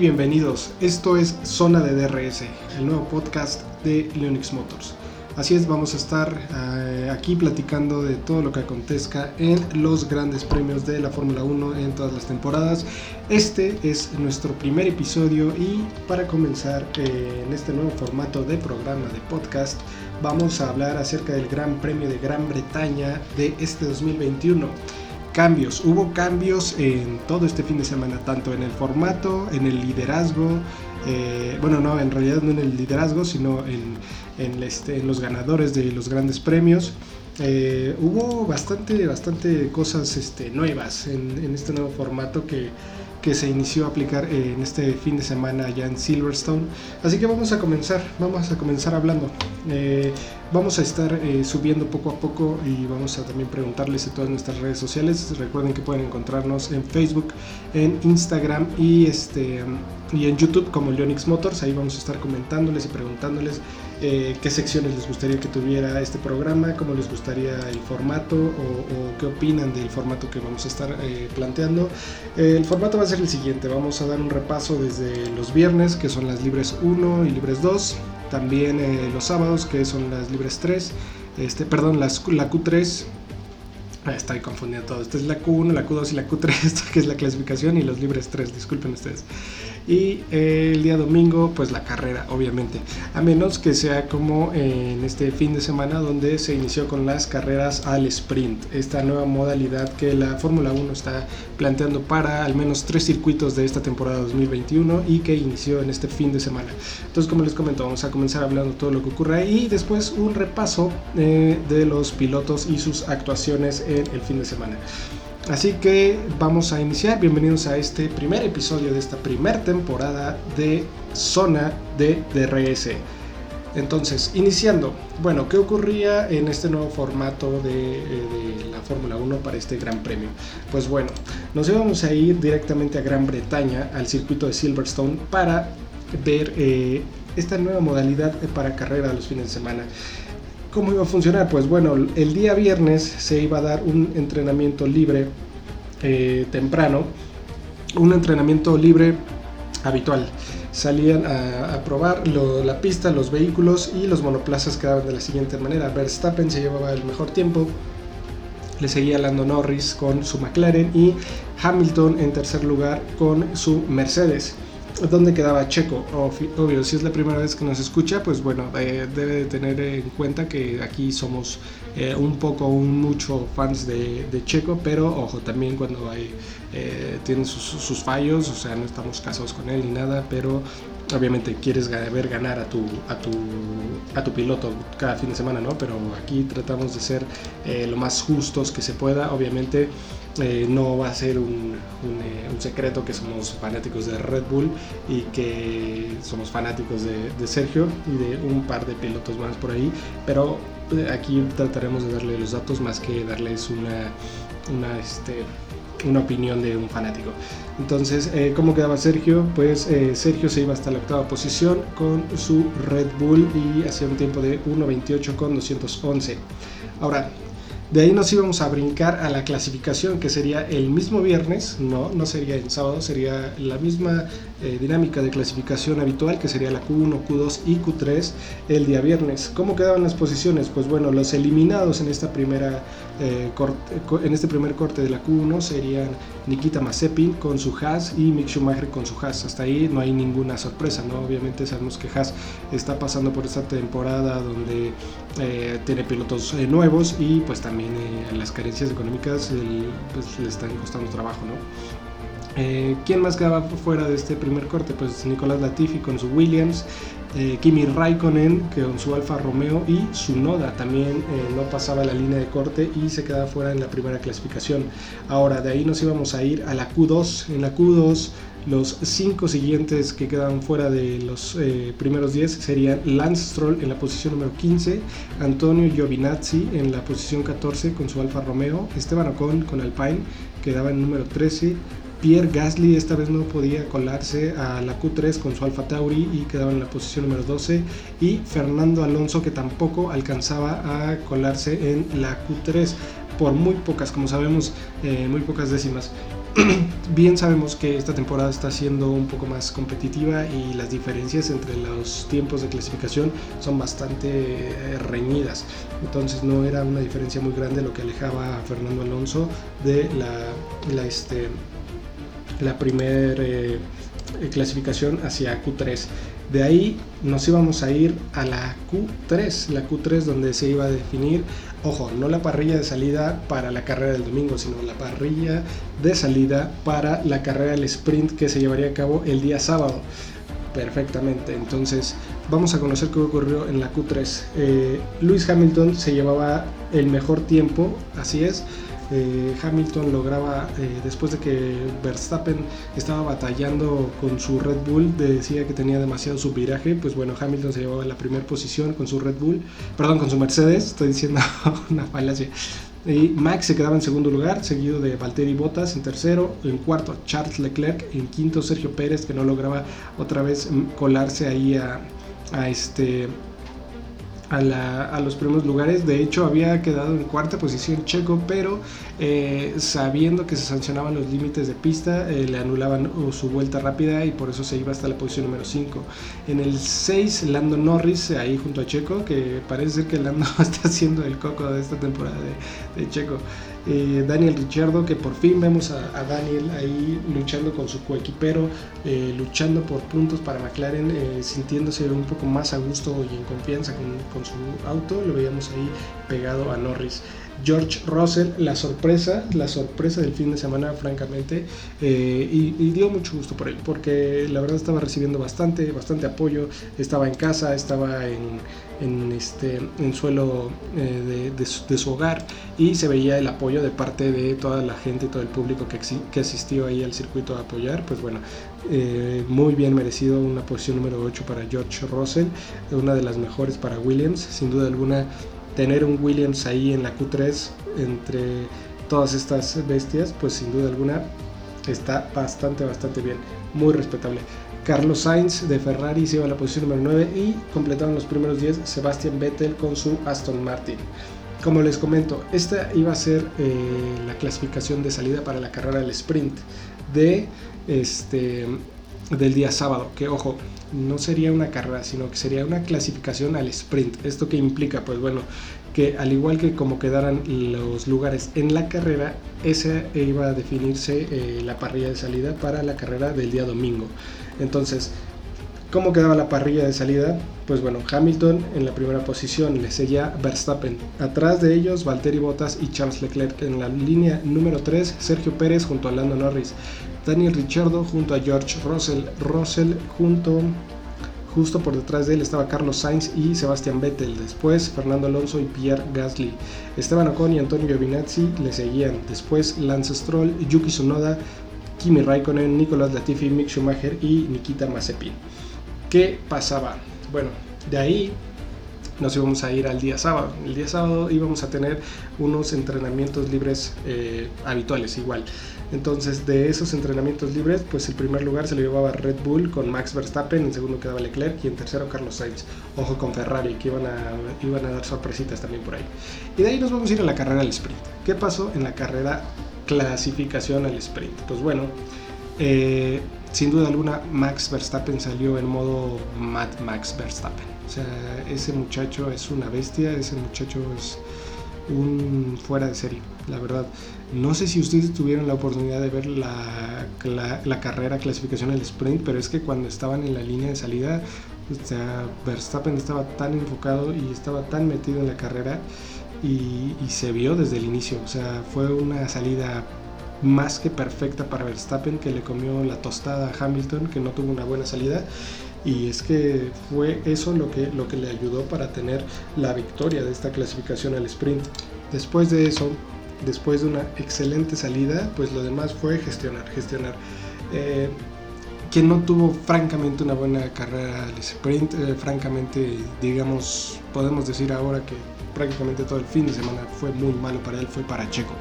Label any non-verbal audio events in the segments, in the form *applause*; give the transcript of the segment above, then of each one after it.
Bienvenidos. Esto es Zona de DRS, el nuevo podcast de Linux Motors. Así es, vamos a estar eh, aquí platicando de todo lo que acontezca en los grandes premios de la Fórmula 1 en todas las temporadas. Este es nuestro primer episodio y para comenzar eh, en este nuevo formato de programa de podcast vamos a hablar acerca del Gran Premio de Gran Bretaña de este 2021 cambios. Hubo cambios en todo este fin de semana, tanto en el formato, en el liderazgo, eh, bueno, no, en realidad no en el liderazgo, sino en, en, este, en los ganadores de los grandes premios. Eh, hubo bastante, bastante cosas este, nuevas en, este nuevo formato que, que se inició a aplicar en este fin de semana allá en Silverstone. Así que vamos a comenzar, vamos a comenzar hablando. Eh, vamos a estar eh, subiendo poco a poco y vamos a también preguntarles en todas nuestras redes sociales. Recuerden que pueden encontrarnos en Facebook, en Instagram y, este, y en YouTube como Leonix Motors. Ahí vamos a estar comentándoles y preguntándoles eh, qué secciones les gustaría que tuviera este programa, cómo les gustaría el formato o, qué opinan del formato que vamos a estar planteando. el formato va a ser el siguiente, vamos a dar un repaso desde los viernes, que son las libres 1 y libres 2, también eh, los sábados, que son las libres 3, este, perdón, las, la Q3, ah, estoy confundiendo todo, esta es la Q1, la Q2 y la Q3, *laughs* que es la clasificación, y los libres 3, disculpen ustedes y eh, el día domingo pues la carrera obviamente. A menos que sea como en este fin de semana donde se inició con las carreras al sprint. Esta nueva modalidad que la Fórmula 1 está planteando para al menos tres circuitos de esta temporada 2021 y que inició en este fin de semana. Entonces como les comento vamos a comenzar hablando todo lo que ocurre y después un repaso eh, de los pilotos y sus actuaciones en el fin de semana Así que vamos a iniciar. Bienvenidos a este primer episodio de esta primera temporada de Zona de DRS. Entonces, iniciando, bueno, ¿qué ocurría en este nuevo formato de, eh, la Fórmula 1 para este Gran Premio? Pues bueno, nos íbamos a ir directamente a Gran Bretaña, al circuito de Silverstone, para ver eh, esta nueva modalidad para carrera los fines de semana. ¿Cómo iba a funcionar? Pues bueno, el día viernes se iba a dar un entrenamiento libre eh, temprano, un entrenamiento libre habitual. Salían a, probar la pista, los vehículos y los monoplazas quedaban de la siguiente manera. Verstappen se llevaba el mejor tiempo, le seguía Lando Norris con su McLaren y Hamilton en tercer lugar con su Mercedes. ¿Dónde quedaba Checo? Obvio, si es la primera vez que nos escucha, pues bueno, eh, debe de tener en cuenta que aquí somos eh, un poco, un mucho fans de, Checo, pero ojo, también cuando hay, eh, tiene sus, fallos, o sea, no estamos casados con él ni nada, pero obviamente quieres ver ganar a tu, a tu, a tu piloto cada fin de semana, ¿no? Pero aquí tratamos de ser lo más justos que se pueda, obviamente eh, no va a ser un, eh, un, secreto que somos fanáticos de Red Bull y que somos fanáticos de, Sergio y de un par de pilotos más por ahí, pero eh, aquí trataremos de darle los datos más que darles una, una, este, una opinión de un fanático. Entonces, ¿cómo quedaba Sergio? Pues Sergio se iba hasta la octava posición con su Red Bull y hacía un tiempo de 1.28 con 211. Ahora, de ahí nos íbamos a brincar a la clasificación, que sería el mismo viernes, no, no sería el sábado, sería la misma eh, dinámica de clasificación habitual, que sería la Q1, Q2 y Q3 el día viernes. ¿Cómo quedaban las posiciones? Pues bueno, los eliminados en, esta primera, eh, en este primer corte de la Q1 serían Nikita Mazepin con su Haas y Mick Schumacher con su Haas. Hasta ahí no hay ninguna sorpresa, ¿no? Obviamente sabemos que Haas está pasando por esta temporada donde eh, tiene pilotos nuevos y pues también las carencias económicas pues, le están costando trabajo, ¿no? Eh, ¿Quién más quedaba fuera de este primer corte? Pues Nicolás Latifi con su Williams, eh, Kimi Raikkonen con su Alfa Romeo y su Noda también no pasaba la línea de corte y se quedaba fuera en la primera clasificación. Ahora de ahí nos íbamos a ir a la Q2. En la Q2 los cinco siguientes que quedan fuera de los eh, primeros 10 serían Lance Stroll en la posición número 15, Antonio Giovinazzi en la posición 14 con su Alfa Romeo, Esteban Ocon con Alpine quedaba en número 13, Pierre Gasly esta vez no podía colarse a la Q3 con su Alfa Tauri y quedaba en la posición número 12 y Fernando Alonso que tampoco alcanzaba a colarse en la Q3 por muy pocas, como sabemos, eh, muy pocas décimas. *clears throat* bien sabemos que esta temporada está siendo un poco más competitiva y las diferencias entre los tiempos de clasificación son bastante eh, reñidas. Entonces no era una diferencia muy grande lo que alejaba a Fernando Alonso de la, la, este, la primera eh, clasificación hacia Q3. De ahí nos íbamos a ir a la Q3, la Q3 donde se iba a definir, ojo, no la parrilla de salida para la carrera del domingo, sino la parrilla de salida para la carrera del sprint que se llevaría a cabo el día sábado. Perfectamente, entonces vamos a conocer qué ocurrió en la Q3. Eh, Luis Hamilton se llevaba el mejor tiempo, así es, eh, Hamilton lograba, eh, después de que Verstappen estaba batallando con su Red Bull, decía que tenía demasiado subviraje, pues bueno, Hamilton se llevaba la primera posición con su Red Bull, perdón, con su Mercedes, estoy diciendo *laughs* una falacia. Y Max se quedaba en segundo lugar, seguido de Valtteri Bottas en tercero, en cuarto Charles Leclerc, en quinto Sergio Pérez, que no lograba otra vez colarse ahí a este a, los primeros lugares. De hecho, había quedado en cuarta posición Checo, pero eh, sabiendo que se sancionaban los límites de pista, eh, le anulaban uh, su vuelta rápida y por eso se iba hasta la posición número 5. En el 6, Lando Norris, ahí junto a Checo, que parece que Lando *laughs* está haciendo el coco de esta temporada de Checo. Eh, Daniel Richardo, que por fin vemos a, Daniel ahí luchando con su coequipero, eh, luchando por puntos para McLaren, eh, sintiéndose un poco más a gusto y en confianza con, su auto, lo veíamos ahí pegado a Norris. George Russell, la sorpresa, la sorpresa del fin de semana, francamente, y, dio mucho gusto por él, porque la verdad estaba recibiendo bastante, bastante apoyo, estaba en casa, estaba en, en, este, suelo de, de, su, hogar y se veía el apoyo de parte de toda la gente todo el público que, que asistió ahí al circuito a apoyar, pues bueno, eh, muy bien merecido una posición número 8 para George Russell, una de las mejores para Williams, sin duda alguna tener un Williams ahí en la Q3 entre todas estas bestias, pues sin duda alguna está bastante, bastante bien, muy respetable. Carlos Sainz de Ferrari se iba a la posición número 9 y completaron los primeros 10 Sebastian Vettel con su Aston Martin. Como les comento, esta iba a ser eh, la clasificación de salida para la carrera del sprint de este del día sábado, que ojo, no sería una carrera, sino que sería una clasificación al sprint. ¿Esto qué implica? Pues bueno, que al igual que como quedaran los lugares en la carrera, esa iba a definirse eh, la parrilla de salida para la carrera del día domingo. Entonces, ¿Cómo quedaba la parrilla de salida? Pues bueno, Hamilton en la primera posición, le seguía Verstappen. Atrás de ellos, Valtteri Bottas y Charles Leclerc. En la línea número 3, Sergio Pérez junto a Lando Norris. Daniel Ricciardo junto a George Russell. Russell junto, justo por detrás de él estaba Carlos Sainz y Sebastian Vettel. Después Fernando Alonso y Pierre Gasly. Esteban Ocon y Antonio Giovinazzi le seguían. Después Lance Stroll, Yuki Tsunoda, Kimi Raikkonen, Nicolas Latifi, Mick Schumacher y Nikita Mazepin. ¿Qué pasaba? Bueno, de ahí nos íbamos a ir al día sábado. El día sábado íbamos a tener unos entrenamientos libres eh, habituales igual. Entonces de esos entrenamientos libres, pues el primer lugar se lo llevaba Red Bull con Max Verstappen, en segundo quedaba Leclerc y en tercero Carlos Sainz. Ojo con Ferrari, que iban a, iban a dar sorpresitas también por ahí. Y de ahí nos vamos a ir a la carrera al sprint. ¿Qué pasó en la carrera clasificación al sprint? Pues bueno, eh, sin duda alguna Max Verstappen salió en modo Mad Max Verstappen. O sea, ese muchacho es una bestia, ese muchacho es un fuera de serie, la verdad. No sé si ustedes tuvieron la oportunidad de ver la, la, carrera clasificación al sprint, pero es que cuando estaban en la línea de salida, o sea, Verstappen estaba tan enfocado y estaba tan metido en la carrera y, y se vio desde el inicio. O sea, fue una salida más que perfecta para Verstappen, que le comió la tostada a Hamilton, que no tuvo una buena salida. Y es que fue eso lo que, lo que le ayudó para tener la victoria de esta clasificación al sprint. Después de eso, después de una excelente salida, pues lo demás fue gestionar, gestionar. Eh, quien no tuvo francamente una buena carrera al sprint, eh, francamente, digamos, podemos decir ahora que prácticamente todo el fin de semana fue muy malo para él, fue para Checo.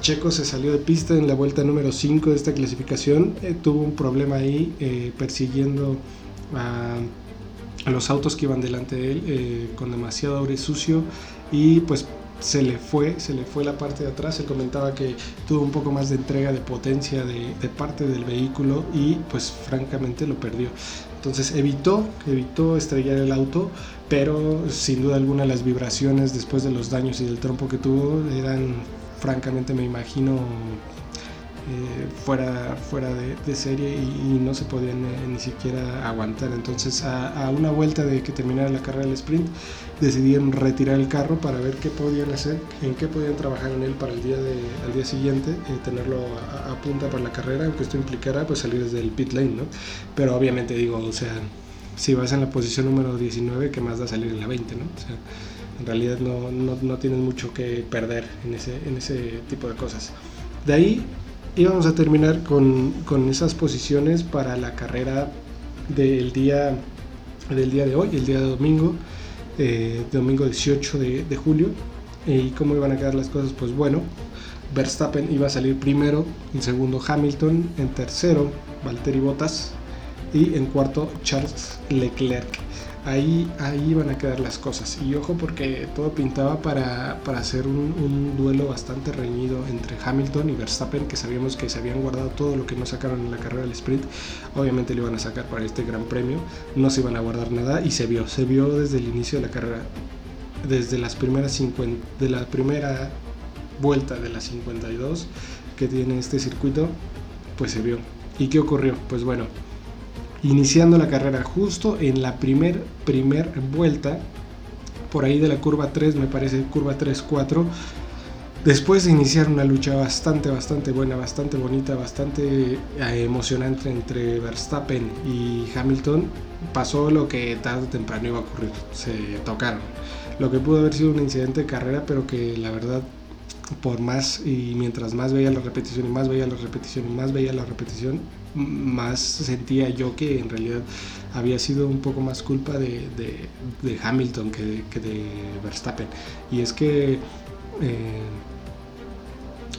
Checo se salió de pista en la vuelta número 5 de esta clasificación. Eh, tuvo un problema ahí eh, persiguiendo a, los autos que iban delante de él eh, con demasiado aire sucio y pues se le fue, se le fue la parte de atrás. Él comentaba que tuvo un poco más de entrega de potencia de, de, parte del vehículo y pues francamente lo perdió. Entonces evitó, evitó estrellar el auto, pero sin duda alguna las vibraciones después de los daños y del trompo que tuvo eran francamente me imagino eh, fuera, fuera de, serie y, no se podían eh, ni siquiera aguantar. Entonces a, una vuelta de que terminara la carrera del sprint decidieron retirar el carro para ver qué podían hacer, en qué podían trabajar en él para el día, de, al día siguiente, eh, tenerlo a, punta para la carrera, aunque esto implicara pues salir desde el pit lane, ¿no? Pero obviamente digo, o sea, si vas en la posición número 19, ¿qué más da salir en la 20, ¿no? O sea, en realidad no, no, no tienes mucho que perder en ese, en ese tipo de cosas. De ahí y vamos a terminar con, con esas posiciones para la carrera del día, del día de hoy, el día de domingo, eh, domingo 18 de, de julio. ¿Y cómo iban a quedar las cosas? Pues bueno, Verstappen iba a salir primero, en segundo Hamilton, en tercero Valtteri Bottas y en cuarto Charles Leclerc ahí, ahí a quedar las cosas. Y ojo porque todo pintaba para, para hacer un, duelo bastante reñido entre Hamilton y Verstappen, que sabíamos que se habían guardado todo lo que no sacaron en la carrera del sprint. Obviamente lo iban a sacar para este gran premio, no se iban a guardar nada y se vio, se vio desde el inicio de la carrera, desde las primeras 50, de la primera vuelta de las 52 que tiene este circuito, pues se vio. ¿Y qué ocurrió? Pues bueno, iniciando la carrera justo en la primer, primer vuelta, por ahí de la curva 3, me parece curva 3-4, después de iniciar una lucha bastante, bastante buena, bastante bonita, bastante eh, emocionante entre Verstappen y Hamilton, pasó lo que tarde o temprano iba a ocurrir, se tocaron. Lo que pudo haber sido un incidente de carrera, pero que la verdad por más y mientras más veía la repetición y más veía la repetición y más veía la repetición, más sentía yo que en realidad había sido un poco más culpa de, de, Hamilton que de, que de, Verstappen. Y es que eh,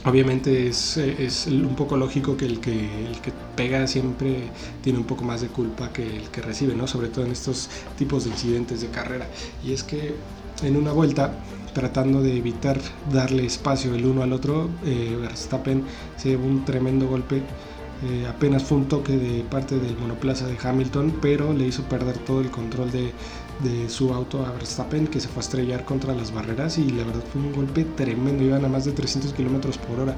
obviamente es, es, un poco lógico que el, que el que pega siempre tiene un poco más de culpa que el que recibe, ¿no? sobre todo en estos tipos de incidentes de carrera. Y es que en una vuelta tratando de evitar darle espacio el uno al otro, eh, Verstappen se llevó un tremendo golpe eh, apenas fue un toque de parte del monoplaza de Hamilton, pero le hizo perder todo el control de, su auto a Verstappen, que se fue a estrellar contra las barreras y la verdad fue un golpe tremendo, iban a más de 300 kilómetros por hora.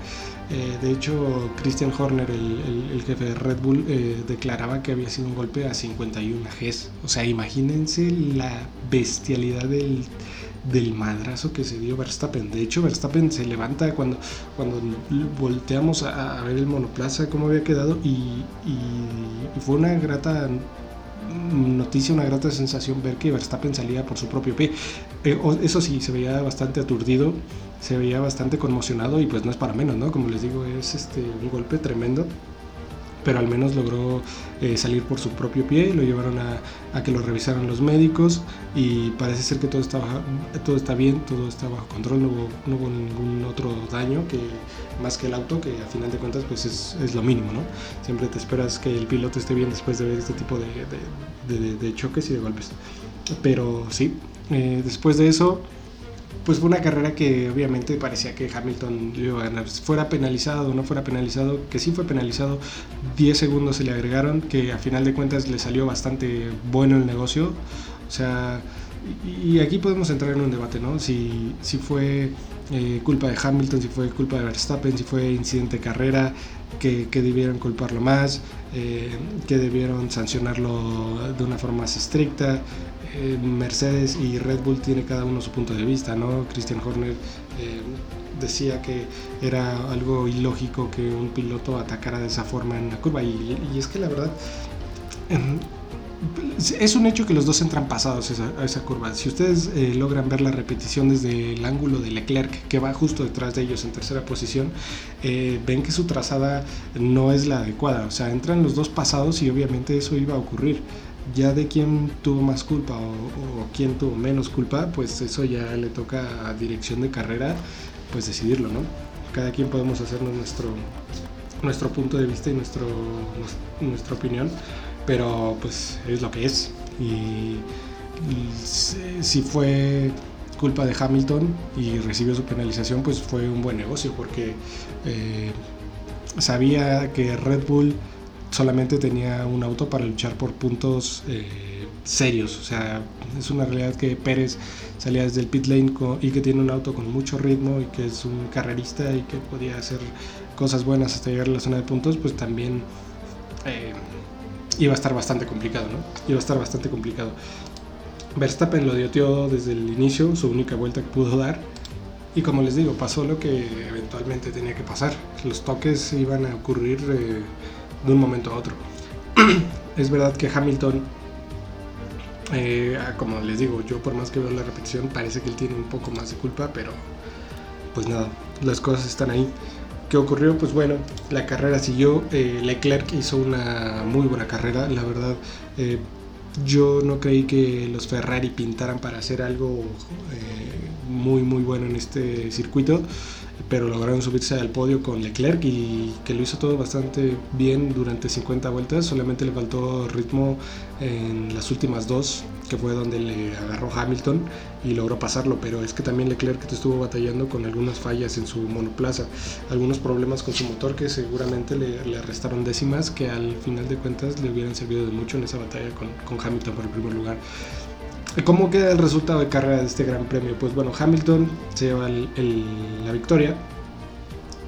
Eh, de hecho, Christian Horner, el, jefe de Red Bull, eh, declaraba que había sido un golpe a 51 Gs. O sea, imagínense la bestialidad del del madrazo que se dio Verstappen. De hecho, Verstappen se levanta cuando, cuando volteamos a, ver el monoplaza, cómo había quedado, y, fue una grata noticia, una grata sensación ver que Verstappen salía por su propio pie. Eh, eso sí, se veía bastante aturdido, se veía bastante conmocionado y pues no es para menos, ¿no? Como les digo, es este, un golpe tremendo pero al menos logró eh, salir por su propio pie, lo llevaron a, que lo revisaran los médicos y parece ser que todo está, todo está bien, todo está bajo control, no hubo, ningún otro daño que más que el auto, que a final de cuentas pues es, es, lo mínimo, ¿no? Siempre te esperas que el piloto esté bien después de ver este tipo de, de, choques y de golpes. Pero sí, eh, después de eso pues fue una carrera que obviamente parecía que Hamilton iba a ganar. Fuera penalizado o no fuera penalizado, que sí fue penalizado, 10 segundos se le agregaron, que a final de cuentas le salió bastante bueno el negocio. O sea, y aquí podemos entrar en un debate, ¿no? Si, si fue eh, culpa de Hamilton, si fue culpa de Verstappen, si fue incidente de carrera, que, que debieron culparlo más, eh, que debieron sancionarlo de una forma más estricta. Eh, Mercedes y Red Bull tiene cada uno su punto de vista, ¿no? Christian Horner eh, decía que era algo ilógico que un piloto atacara de esa forma en la curva y, es que la verdad em, es un hecho que los dos entran pasados a esa, curva. Si ustedes eh, logran ver la repetición desde el ángulo de Leclerc, que va justo detrás de ellos en tercera posición, ven que su trazada no es la adecuada. O sea, entran los dos pasados y obviamente eso iba a ocurrir ya de quién tuvo más culpa o, quién tuvo menos culpa, pues eso ya le toca a dirección de carrera, pues decidirlo, ¿no? Cada quien podemos hacernos nuestro, nuestro punto de vista y nuestro, nuestra opinión, pero pues es lo que es. Y, si fue culpa de Hamilton y recibió su penalización, pues fue un buen negocio porque eh, sabía que Red Bull solamente tenía un auto para luchar por puntos eh, serios. O sea, es una realidad que Pérez salía desde el pit lane y que tiene un auto con mucho ritmo y que es un carrerista y que podía hacer cosas buenas hasta llegar a la zona de puntos, pues también eh, iba a estar bastante complicado, ¿no? Iba a estar bastante complicado. Verstappen lo dio desde el inicio, su única vuelta que pudo dar. Y como les digo, pasó lo que eventualmente tenía que pasar. Los toques iban a ocurrir eh, de un momento a otro. *clears throat* es verdad que Hamilton, eh, como les digo, yo por más que veo la repetición, parece que él tiene un poco más de culpa, pero pues nada, las cosas están ahí. ¿Qué ocurrió? Pues bueno, la carrera siguió. Eh, Leclerc hizo una muy buena carrera, la verdad. Eh, yo no creí que los Ferrari pintaran para hacer algo muy muy bueno en este circuito pero lograron subirse al podio con Leclerc y que lo hizo todo bastante bien durante 50 vueltas, solamente le faltó ritmo en las últimas dos, que fue donde le agarró Hamilton y logró pasarlo, pero es que también Leclerc estuvo batallando con algunas fallas en su monoplaza, algunos problemas con su motor que seguramente le, le restaron décimas que al final de cuentas le hubieran servido de mucho en esa batalla con, con Hamilton por el primer lugar. ¿Cómo queda el resultado de carrera de este gran premio? Pues bueno, Hamilton se lleva la victoria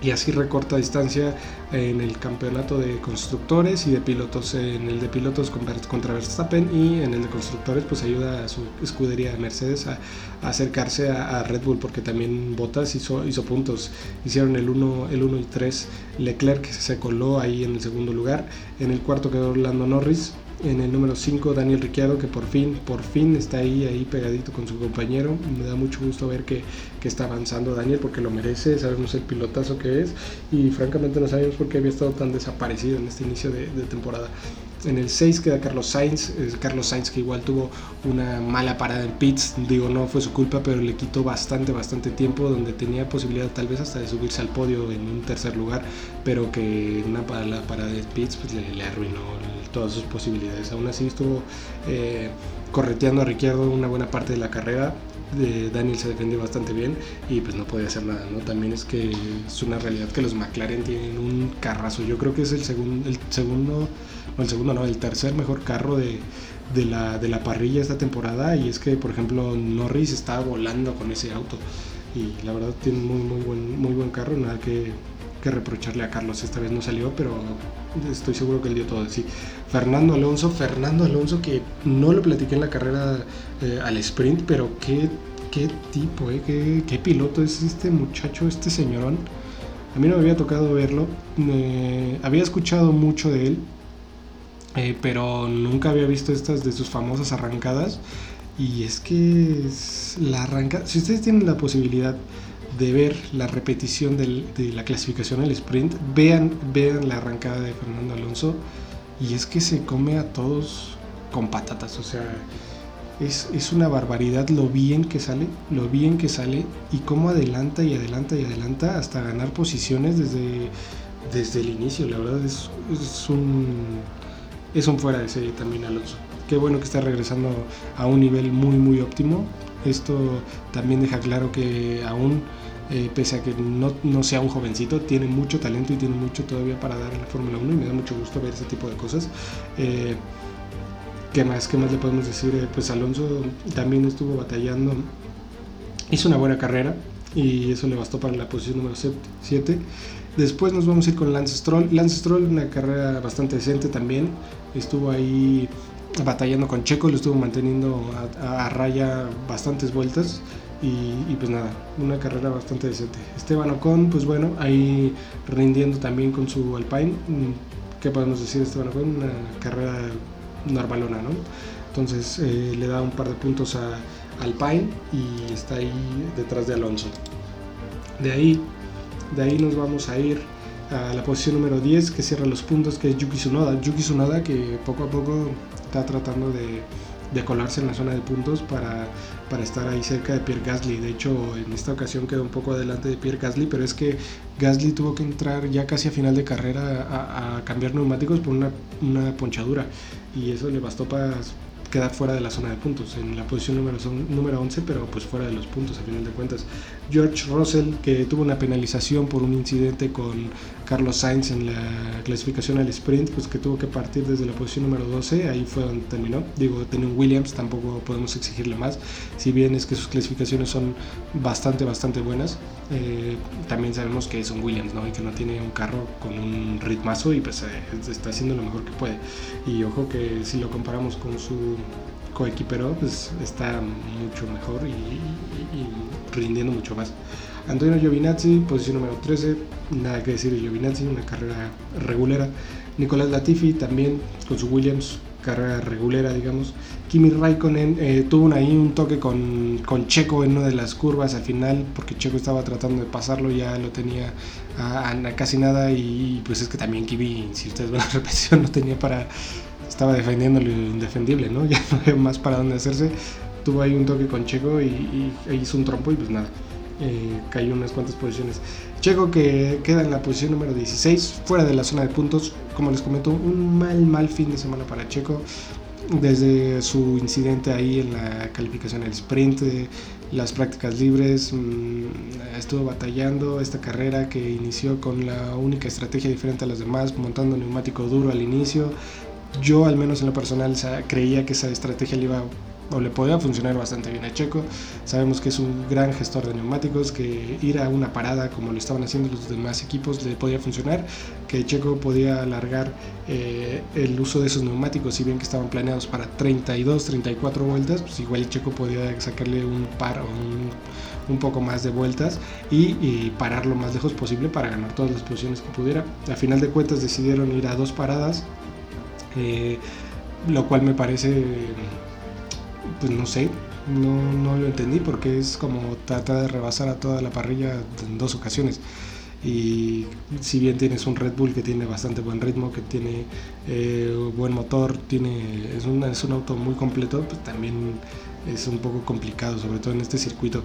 y así recorta distancia en el campeonato de constructores y de pilotos. En el de pilotos contra Verstappen y en el de constructores pues ayuda a su escudería de Mercedes a, acercarse a, Red Bull porque también Bottas hizo, hizo puntos. Hicieron el 1 el uno y 3. Leclerc se coló ahí en el segundo lugar. En el cuarto quedó Orlando Norris en el número 5, Daniel Ricciardo, que por fin, por fin está ahí, ahí pegadito con su compañero. Me da mucho gusto ver que, que, está avanzando Daniel porque lo merece, sabemos el pilotazo que es y francamente no sabemos por qué había estado tan desaparecido en este inicio de, de temporada. En el 6 queda Carlos Sainz, Carlos Sainz que igual tuvo una mala parada en pits, digo no fue su culpa, pero le quitó bastante, bastante tiempo donde tenía posibilidad tal vez hasta de subirse al podio en un tercer lugar, pero que una la parada de pits pues, le, le arruinó todas sus posibilidades. Aún así estuvo eh, correteando a Ricciardo una buena parte de la carrera. Daniel se defendió bastante bien y pues no podía hacer nada, ¿no? También es que es una realidad que los McLaren tienen un carrazo. Yo creo que es el, segundo el segundo, o el segundo no, el tercer mejor carro de, de, la, de la parrilla esta temporada y es que, por ejemplo, Norris está volando con ese auto y la verdad tiene muy, muy, buen, muy buen carro, nada que, que reprocharle a Carlos. Esta vez no salió, pero estoy seguro que él dio todo sí. Fernando Alonso, Fernando Alonso que no lo platiqué en la carrera eh, al sprint, pero qué, qué tipo, eh, qué, qué, piloto es este muchacho, este señorón. A mí no me había tocado verlo, había escuchado mucho de él, eh, pero nunca había visto estas de sus famosas arrancadas. Y es que la arranca, si ustedes tienen la posibilidad de ver la repetición de la clasificación al sprint, vean, vean la arrancada de Fernando Alonso y es que se come a todos con patatas, o sea, es, una barbaridad lo bien que sale, lo bien que sale y cómo adelanta y adelanta y adelanta hasta ganar posiciones desde, desde el inicio, la verdad es, es un, es un fuera de serie también Alonso. Qué bueno que está regresando a un nivel muy muy óptimo. Esto también deja claro que aún eh, pese a que no, no, sea un jovencito, tiene mucho talento y tiene mucho todavía para dar en la Fórmula 1 y me da mucho gusto ver ese tipo de cosas. Eh, ¿Qué más? ¿Qué más le podemos decir? Eh, pues Alonso también estuvo batallando, hizo una buena carrera y eso le bastó para la posición número 7. Después nos vamos a ir con Lance Stroll. Lance Stroll, una carrera bastante decente también, estuvo ahí batallando con Checo, lo estuvo manteniendo a raya bastantes vueltas. Y, pues nada, una carrera bastante decente. Esteban Ocon, pues bueno, ahí rindiendo también con su Alpine. ¿Qué podemos decir de Esteban Ocon? Una carrera normalona, ¿no? Entonces eh, le da un par de puntos a Alpine y está ahí detrás de Alonso. De ahí, de ahí nos vamos a ir a la posición número 10 que cierra los puntos, que es Yuki Tsunoda. Yuki Tsunoda que poco a poco está tratando de de colarse en la zona de puntos para, para estar ahí cerca de Pierre Gasly. De hecho, en esta ocasión quedó un poco adelante de Pierre Gasly, pero es que Gasly tuvo que entrar ya casi a final de carrera a, cambiar neumáticos por una, una, ponchadura y eso le bastó para queda fuera de la zona de puntos, en la posición número, número 11, pero pues fuera de los puntos a final de cuentas. George Russell, que tuvo una penalización por un incidente con Carlos Sainz en la clasificación al sprint, pues que tuvo que partir desde la posición número 12, ahí fue donde terminó. Digo, tenía un Williams, tampoco podemos exigirle más, si bien es que sus clasificaciones son bastante, bastante buenas, eh, también sabemos que es un Williams, ¿no? Y que no tiene un carro con un ritmazo y pues eh, está haciendo lo mejor que puede. Y ojo que si lo comparamos con su coequipero, pues está mucho mejor y, rindiendo mucho más. Antonio Giovinazzi, posición número 13, nada que decir de Giovinazzi, una carrera regulera. Nicolás Latifi también con su Williams, carrera regulera, digamos. Kimi Raikkonen eh, tuvo ahí un toque con, con, Checo en una de las curvas al final, porque Checo estaba tratando de pasarlo, ya lo tenía a, casi nada y pues es que también Kimi, si ustedes ven la *laughs* repetición, no tenía para... Estaba defendiendo lo indefendible, ¿no? *laughs* Ya no había más para dónde hacerse. Tuvo ahí un toque con Checo y, hizo un trompo y pues nada. Eh, cayó unas cuantas posiciones. Checo que queda en la posición número 16, fuera de la zona de puntos. Como les comento, un mal, mal fin de semana para Checo. Desde su incidente ahí en la calificación del sprint, las prácticas libres, mm, estuvo batallando esta carrera que inició con la única estrategia diferente a las demás, montando neumático duro al inicio. Yo, al menos en lo personal, creía que esa estrategia le iba o le podía funcionar bastante bien a Checo. Sabemos que es un gran gestor de neumáticos, que ir a una parada como lo estaban haciendo los demás equipos le podía funcionar, que Checo podía alargar eh, el uso de esos neumáticos, si bien que estaban planeados para 32, 34 vueltas, pues igual Checo podía sacarle un par o un, poco más de vueltas y, parar lo más lejos posible para ganar todas las posiciones que pudiera. A final de cuentas decidieron ir a dos paradas. Eh, lo cual me parece pues no sé, no, lo entendí porque es como tratar de rebasar a toda la parrilla en dos ocasiones. Y si bien tienes un Red Bull que tiene bastante buen ritmo, que tiene eh, buen motor, tiene, es, un, es un auto muy completo, pues también es un poco complicado, sobre todo en este circuito.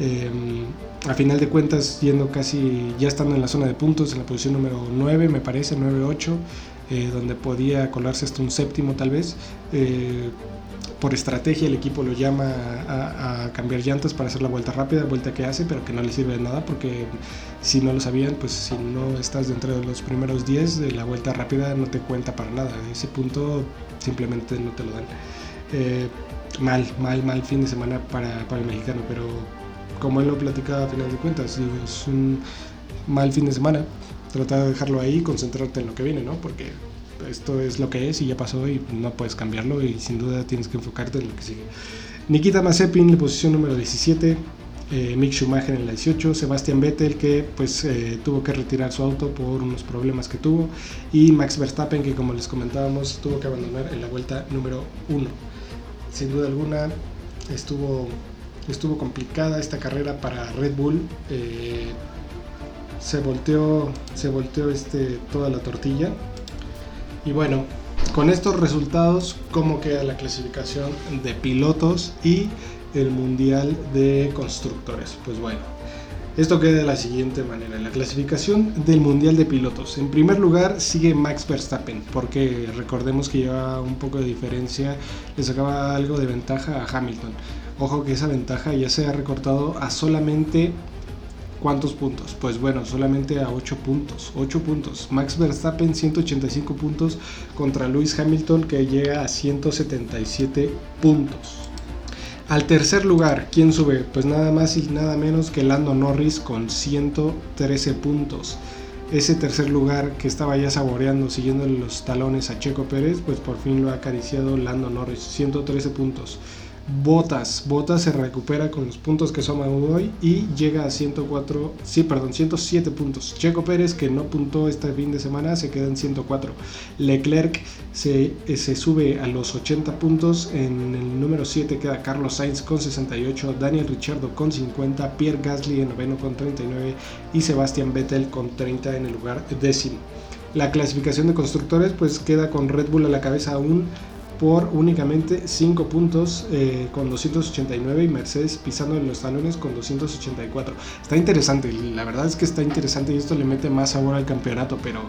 Em, a final de cuentas, yendo casi, ya estando en la zona de puntos, en la posición número 9, me parece, 9-8, eh, donde podía colarse hasta un séptimo tal vez. Eh, por estrategia el equipo lo llama a, cambiar llantas para hacer la vuelta rápida, vuelta que hace, pero que no le sirve de nada porque si no lo sabían, pues si no estás dentro de los primeros 10 de la vuelta rápida no te cuenta para nada. Ese punto simplemente no te lo dan. Eh, mal, mal, mal fin de semana para, para, el mexicano, pero como él lo platicaba a final de cuentas, es un mal fin de semana. Tratar de dejarlo ahí y concentrarte en lo que viene, ¿no? Porque esto es lo que es y ya pasó y no puedes cambiarlo y sin duda tienes que enfocarte en lo que sigue. Nikita Mazepin en la posición número 17, eh, Mick Schumacher en la 18, Sebastian Vettel que pues eh, tuvo que retirar su auto por unos problemas que tuvo y Max Verstappen que como les comentábamos tuvo que abandonar en la vuelta número 1. Sin duda alguna estuvo, estuvo complicada esta carrera para Red Bull. Eh, se volteó, se volteó este, toda la tortilla y bueno, con estos resultados, ¿cómo queda la clasificación de pilotos y el Mundial de Constructores? Pues bueno, esto queda de la siguiente manera. La clasificación del Mundial de Pilotos. En primer lugar sigue Max Verstappen, porque recordemos que lleva un poco de diferencia, le sacaba algo de ventaja a Hamilton. Ojo que esa ventaja ya se ha recortado a solamente ¿Cuántos puntos? Pues bueno, solamente a 8 puntos. 8 puntos. Max Verstappen 185 puntos contra Lewis Hamilton que llega a 177 puntos. Al tercer lugar, ¿quién sube? Pues nada más y nada menos que Lando Norris con 113 puntos. Ese tercer lugar que estaba ya saboreando, siguiendo los talones a Checo Pérez, pues por fin lo ha acariciado Lando Norris, 113 puntos. Botas. Botas se recupera con los puntos que suma hoy y llega a 104, sí, perdón, 107 puntos. Checo Pérez, que no puntó este fin de semana, se queda en 104. Leclerc se, se sube a los 80 puntos. En el número 7 queda Carlos Sainz con 68, Daniel Ricciardo con 50, Pierre Gasly en noveno con 39 y Sebastian Vettel con 30 en el lugar décimo. La clasificación de constructores pues queda con Red Bull a la cabeza aún por únicamente 5 puntos eh, con 289 y Mercedes pisando en los talones con 284. Está interesante, la verdad es que está interesante y esto le mete más sabor al campeonato, pero,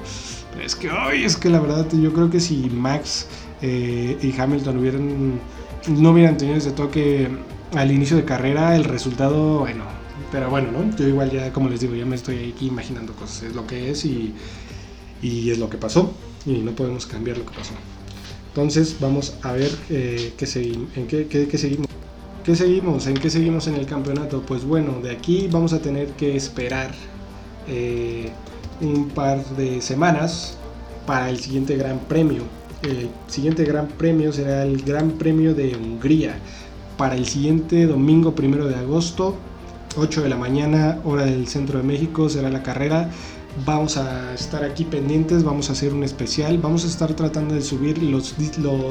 es que hoy es que la verdad yo creo que si Max eh, y Hamilton hubieran no hubieran tenido ese toque al inicio de carrera, el resultado, bueno, pero bueno, ¿no? Yo igual ya, como les digo, ya me estoy aquí imaginando cosas, es lo que es y, y es lo que pasó y no podemos cambiar lo que pasó. Entonces vamos a ver eh, qué seguimos, en qué, seguimos. ¿Qué seguimos? ¿En qué seguimos en el campeonato? Pues bueno, de aquí vamos a tener que esperar eh, un par de semanas para el siguiente Gran Premio. El siguiente Gran Premio será el Gran Premio de Hungría para el siguiente domingo primero de agosto, 8 de la mañana, hora del centro de México, será la carrera vamos a estar aquí pendientes, vamos a hacer un especial, vamos a estar tratando de subir los,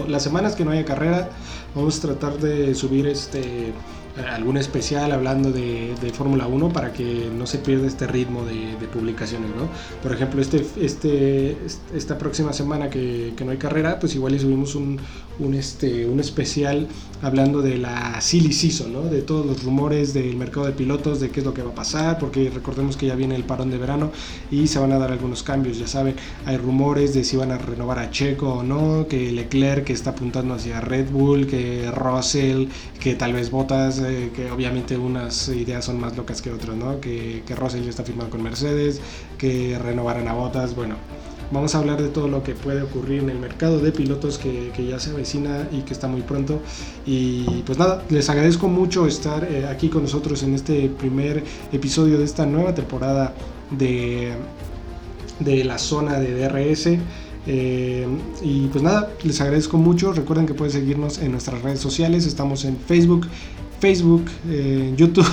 las semanas que no haya carrera, vamos a tratar de subir este algún especial hablando de, Fórmula 1 para que no se pierda este ritmo de, publicaciones, ¿no? Por ejemplo, este, este, esta próxima semana que, no hay carrera, pues igual le subimos un, un, este, un especial hablando de la silly season, ¿no? De todos los rumores del mercado de pilotos, de qué es lo que va a pasar, porque recordemos que ya viene el parón de verano y se van a dar algunos cambios, ya saben, hay rumores de si van a renovar a Checo o no, que Leclerc que está apuntando hacia Red Bull, que Russell, que tal vez Bottas que obviamente unas ideas son más locas que otras, ¿no? Que, que Russell ya está firmado con Mercedes, que renovaran a Botas, bueno. Vamos a hablar de todo lo que puede ocurrir en el mercado de pilotos que, que ya se avecina y que está muy pronto. Y pues nada, les agradezco mucho estar eh, aquí con nosotros en este primer episodio de esta nueva temporada de, de la zona de DRS. Eh, y pues nada, les agradezco mucho. Recuerden que pueden seguirnos en nuestras redes sociales. Estamos en Facebook, Facebook, eh, YouTube,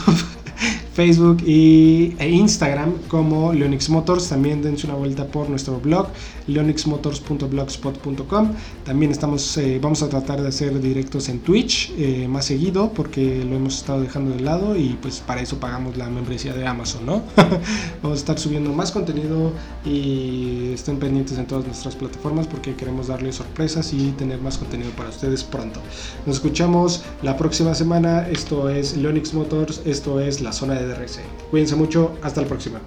Facebook y, e Instagram como Leonix Motors. También dense una vuelta por nuestro blog leonixmotors.blogspot.com. También estamos, eh, vamos a tratar de hacer directos en Twitch eh, más seguido porque lo hemos estado dejando de lado y pues para eso pagamos la membresía de Amazon, ¿no? *laughs* vamos a estar subiendo más contenido y estén pendientes en todas nuestras plataformas porque queremos darles sorpresas y tener más contenido para ustedes pronto. Nos escuchamos la próxima semana. Esto es Leonix Motors, esto es la zona de DRC. Cuídense mucho, hasta la próxima.